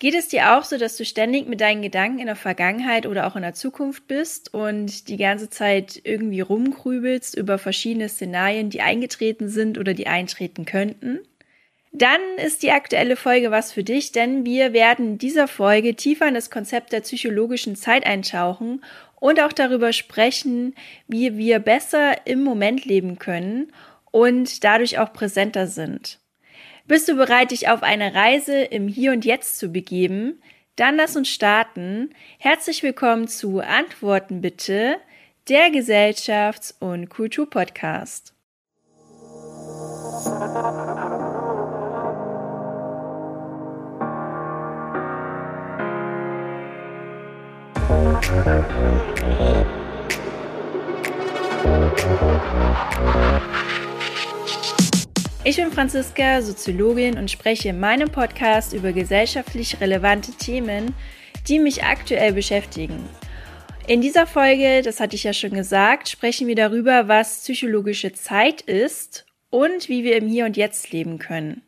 Geht es dir auch so, dass du ständig mit deinen Gedanken in der Vergangenheit oder auch in der Zukunft bist und die ganze Zeit irgendwie rumgrübelst über verschiedene Szenarien, die eingetreten sind oder die eintreten könnten? Dann ist die aktuelle Folge was für dich, denn wir werden in dieser Folge tiefer in das Konzept der psychologischen Zeit eintauchen und auch darüber sprechen, wie wir besser im Moment leben können und dadurch auch präsenter sind. Bist du bereit, dich auf eine Reise im Hier und Jetzt zu begeben? Dann lass uns starten. Herzlich willkommen zu Antworten bitte, der Gesellschafts- und Kulturpodcast. Ich bin Franziska, Soziologin und spreche in meinem Podcast über gesellschaftlich relevante Themen, die mich aktuell beschäftigen. In dieser Folge, das hatte ich ja schon gesagt, sprechen wir darüber, was psychologische Zeit ist und wie wir im Hier und Jetzt leben können.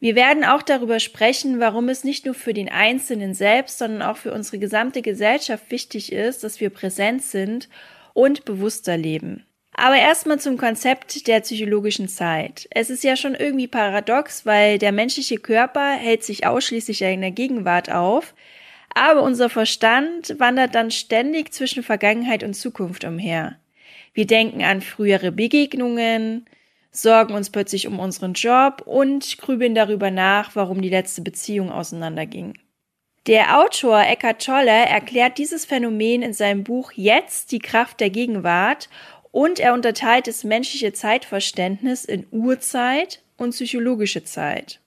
Wir werden auch darüber sprechen, warum es nicht nur für den Einzelnen selbst, sondern auch für unsere gesamte Gesellschaft wichtig ist, dass wir präsent sind und bewusster leben. Aber erstmal zum Konzept der psychologischen Zeit. Es ist ja schon irgendwie paradox, weil der menschliche Körper hält sich ausschließlich in der Gegenwart auf, aber unser Verstand wandert dann ständig zwischen Vergangenheit und Zukunft umher. Wir denken an frühere Begegnungen, sorgen uns plötzlich um unseren Job und grübeln darüber nach, warum die letzte Beziehung auseinanderging. Der Autor Eckhart Tolle erklärt dieses Phänomen in seinem Buch Jetzt die Kraft der Gegenwart und er unterteilt das menschliche Zeitverständnis in Urzeit und psychologische Zeit.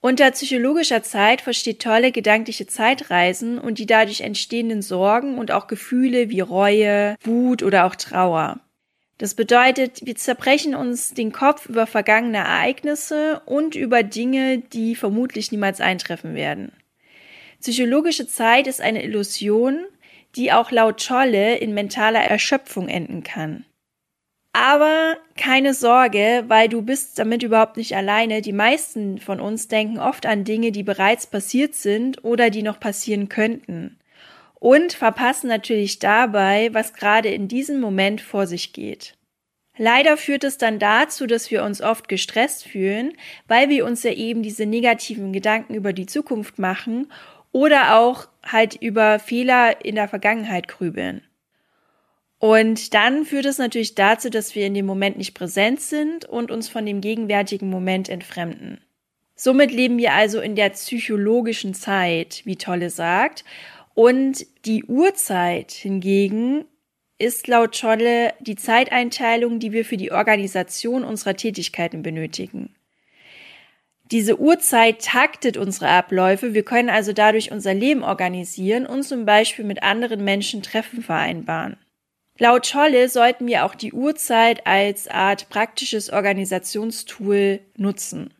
Unter psychologischer Zeit versteht Tolle gedankliche Zeitreisen und die dadurch entstehenden Sorgen und auch Gefühle wie Reue, Wut oder auch Trauer. Das bedeutet, wir zerbrechen uns den Kopf über vergangene Ereignisse und über Dinge, die vermutlich niemals eintreffen werden. Psychologische Zeit ist eine Illusion, die auch laut Scholle in mentaler Erschöpfung enden kann. Aber keine Sorge, weil du bist damit überhaupt nicht alleine. Die meisten von uns denken oft an Dinge, die bereits passiert sind oder die noch passieren könnten. Und verpassen natürlich dabei, was gerade in diesem Moment vor sich geht. Leider führt es dann dazu, dass wir uns oft gestresst fühlen, weil wir uns ja eben diese negativen Gedanken über die Zukunft machen oder auch halt über Fehler in der Vergangenheit grübeln. Und dann führt es natürlich dazu, dass wir in dem Moment nicht präsent sind und uns von dem gegenwärtigen Moment entfremden. Somit leben wir also in der psychologischen Zeit, wie Tolle sagt. Und die Uhrzeit hingegen ist laut Tolle die Zeiteinteilung, die wir für die Organisation unserer Tätigkeiten benötigen. Diese Uhrzeit taktet unsere Abläufe. Wir können also dadurch unser Leben organisieren und zum Beispiel mit anderen Menschen Treffen vereinbaren. Laut Scholle sollten wir auch die Uhrzeit als Art praktisches Organisationstool nutzen.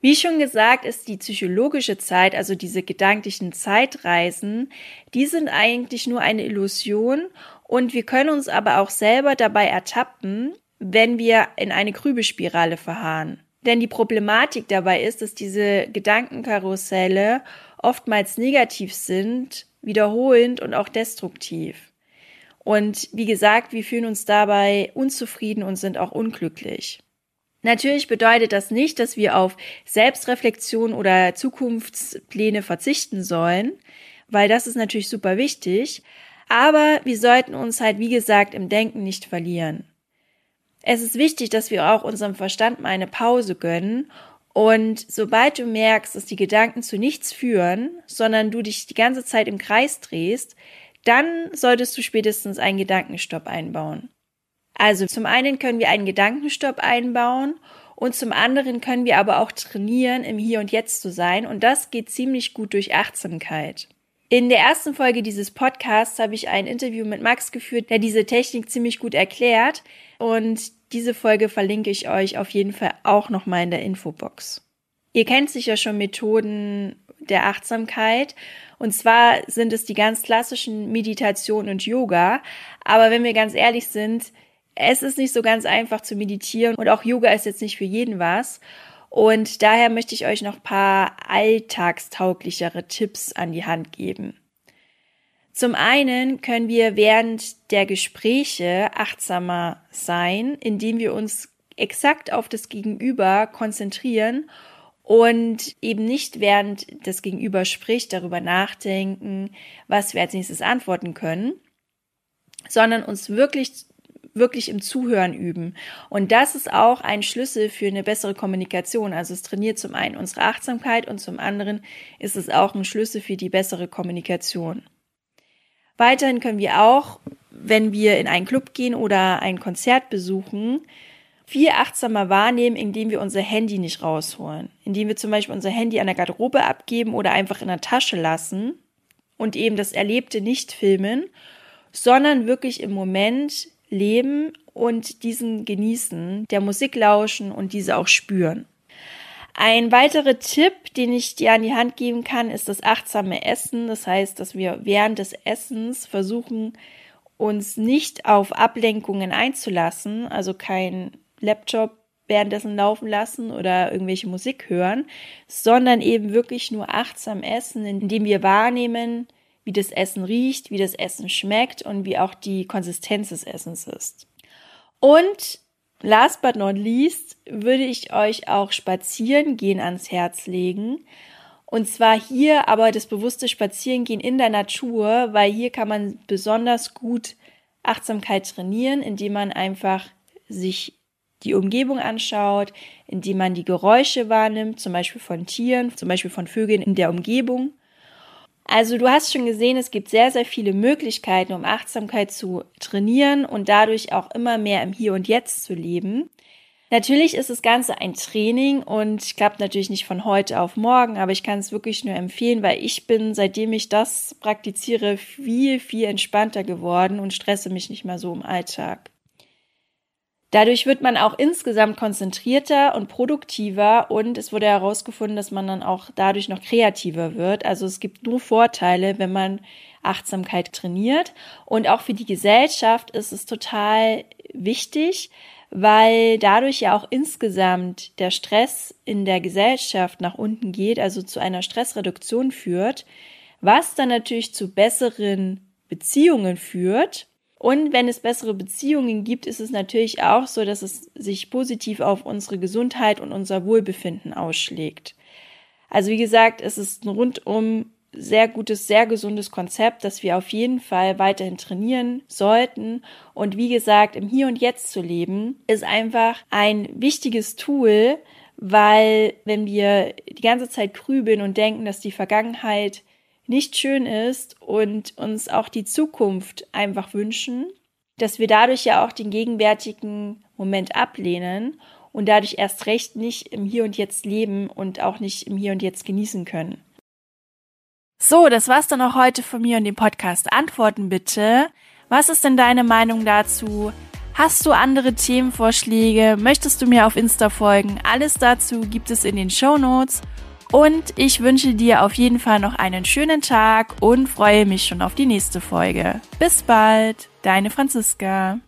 Wie schon gesagt, ist die psychologische Zeit, also diese gedanklichen Zeitreisen, die sind eigentlich nur eine Illusion und wir können uns aber auch selber dabei ertappen, wenn wir in eine Grübelspirale verharren. Denn die Problematik dabei ist, dass diese Gedankenkarusselle oftmals negativ sind, wiederholend und auch destruktiv. Und wie gesagt, wir fühlen uns dabei unzufrieden und sind auch unglücklich. Natürlich bedeutet das nicht, dass wir auf Selbstreflexion oder Zukunftspläne verzichten sollen, weil das ist natürlich super wichtig. Aber wir sollten uns halt, wie gesagt, im Denken nicht verlieren. Es ist wichtig, dass wir auch unserem Verstand mal eine Pause gönnen und sobald du merkst, dass die Gedanken zu nichts führen, sondern du dich die ganze Zeit im Kreis drehst, dann solltest du spätestens einen Gedankenstopp einbauen. Also zum einen können wir einen Gedankenstopp einbauen und zum anderen können wir aber auch trainieren, im Hier und Jetzt zu sein und das geht ziemlich gut durch Achtsamkeit. In der ersten Folge dieses Podcasts habe ich ein Interview mit Max geführt, der diese Technik ziemlich gut erklärt. Und diese Folge verlinke ich euch auf jeden Fall auch nochmal in der Infobox. Ihr kennt sicher schon Methoden der Achtsamkeit. Und zwar sind es die ganz klassischen Meditation und Yoga. Aber wenn wir ganz ehrlich sind, es ist nicht so ganz einfach zu meditieren und auch Yoga ist jetzt nicht für jeden was. Und daher möchte ich euch noch ein paar alltagstauglichere Tipps an die Hand geben. Zum einen können wir während der Gespräche achtsamer sein, indem wir uns exakt auf das Gegenüber konzentrieren und eben nicht während das Gegenüber spricht darüber nachdenken, was wir als nächstes antworten können, sondern uns wirklich wirklich im Zuhören üben. Und das ist auch ein Schlüssel für eine bessere Kommunikation. Also es trainiert zum einen unsere Achtsamkeit und zum anderen ist es auch ein Schlüssel für die bessere Kommunikation. Weiterhin können wir auch, wenn wir in einen Club gehen oder ein Konzert besuchen, viel achtsamer wahrnehmen, indem wir unser Handy nicht rausholen. Indem wir zum Beispiel unser Handy an der Garderobe abgeben oder einfach in der Tasche lassen und eben das Erlebte nicht filmen, sondern wirklich im Moment leben und diesen genießen, der Musik lauschen und diese auch spüren. Ein weiterer Tipp, den ich dir an die Hand geben kann, ist das achtsame Essen. Das heißt, dass wir während des Essens versuchen, uns nicht auf Ablenkungen einzulassen, also kein Laptop währenddessen laufen lassen oder irgendwelche Musik hören, sondern eben wirklich nur achtsam essen, indem wir wahrnehmen, wie das Essen riecht, wie das Essen schmeckt und wie auch die Konsistenz des Essens ist. Und last but not least würde ich euch auch spazieren gehen ans Herz legen. Und zwar hier aber das bewusste Spazierengehen in der Natur, weil hier kann man besonders gut Achtsamkeit trainieren, indem man einfach sich die Umgebung anschaut, indem man die Geräusche wahrnimmt, zum Beispiel von Tieren, zum Beispiel von Vögeln in der Umgebung. Also du hast schon gesehen, es gibt sehr, sehr viele Möglichkeiten, um Achtsamkeit zu trainieren und dadurch auch immer mehr im Hier und Jetzt zu leben. Natürlich ist das Ganze ein Training und klappt natürlich nicht von heute auf morgen, aber ich kann es wirklich nur empfehlen, weil ich bin, seitdem ich das praktiziere, viel, viel entspannter geworden und stresse mich nicht mehr so im Alltag. Dadurch wird man auch insgesamt konzentrierter und produktiver und es wurde herausgefunden, dass man dann auch dadurch noch kreativer wird. Also es gibt nur Vorteile, wenn man Achtsamkeit trainiert. Und auch für die Gesellschaft ist es total wichtig, weil dadurch ja auch insgesamt der Stress in der Gesellschaft nach unten geht, also zu einer Stressreduktion führt, was dann natürlich zu besseren Beziehungen führt und wenn es bessere Beziehungen gibt, ist es natürlich auch so, dass es sich positiv auf unsere Gesundheit und unser Wohlbefinden ausschlägt. Also wie gesagt, es ist ein rundum sehr gutes, sehr gesundes Konzept, das wir auf jeden Fall weiterhin trainieren sollten. Und wie gesagt, im Hier und Jetzt zu leben, ist einfach ein wichtiges Tool, weil wenn wir die ganze Zeit grübeln und denken, dass die Vergangenheit nicht schön ist und uns auch die Zukunft einfach wünschen, dass wir dadurch ja auch den gegenwärtigen Moment ablehnen und dadurch erst recht nicht im Hier und Jetzt leben und auch nicht im Hier und Jetzt genießen können. So, das war's dann auch heute von mir und dem Podcast. Antworten bitte. Was ist denn deine Meinung dazu? Hast du andere Themenvorschläge? Möchtest du mir auf Insta folgen? Alles dazu gibt es in den Show Notes. Und ich wünsche dir auf jeden Fall noch einen schönen Tag und freue mich schon auf die nächste Folge. Bis bald, deine Franziska.